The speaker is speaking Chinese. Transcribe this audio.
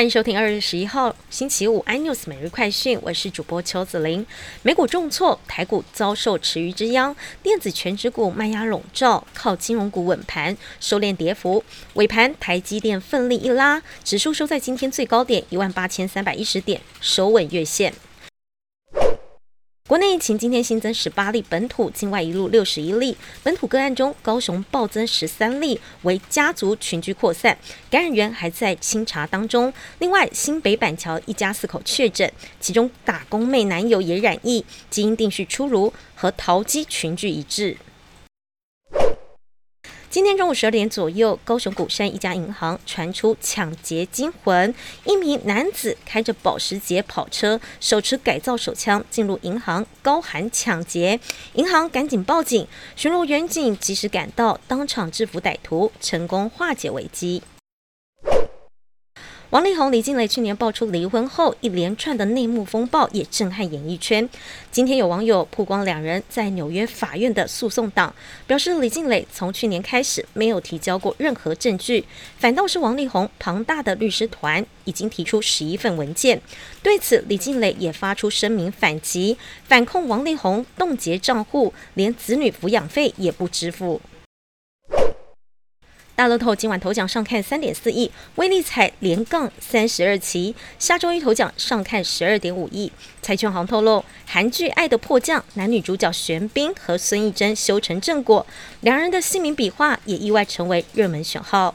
欢迎收听二月十一号星期五 iNews 每日快讯，我是主播邱子玲。美股重挫，台股遭受池鱼之殃，电子全指股卖压笼罩，靠金融股稳盘收敛跌幅。尾盘台积电奋力一拉，指数收在今天最高点一万八千三百一十点，收稳月线。国内疫情今天新增十八例本土，境外一路六十一例。本土个案中，高雄暴增十三例，为家族群居扩散，感染源还在清查当中。另外，新北板桥一家四口确诊，其中打工妹男友也染疫，基因定序出炉，和桃机群聚一致。今天中午十二点左右，高雄古山一家银行传出抢劫惊魂，一名男子开着保时捷跑车，手持改造手枪进入银行，高喊抢劫，银行赶紧报警，巡逻员警及时赶到，当场制服歹徒，成功化解危机。王力宏、李静蕾去年爆出离婚后，一连串的内幕风暴也震撼演艺圈。今天有网友曝光两人在纽约法院的诉讼档，表示李静蕾从去年开始没有提交过任何证据，反倒是王力宏庞大的律师团已经提出十一份文件。对此，李静蕾也发出声明反击，反控王力宏冻结账户，连子女抚养费也不支付。大乐透今晚头奖上看三点四亿，威力彩连杠三十二期，下周一头奖上看十二点五亿。财券行透露，韩剧《爱的迫降》男女主角玄彬和孙艺珍修成正果，两人的姓名笔画也意外成为热门选号。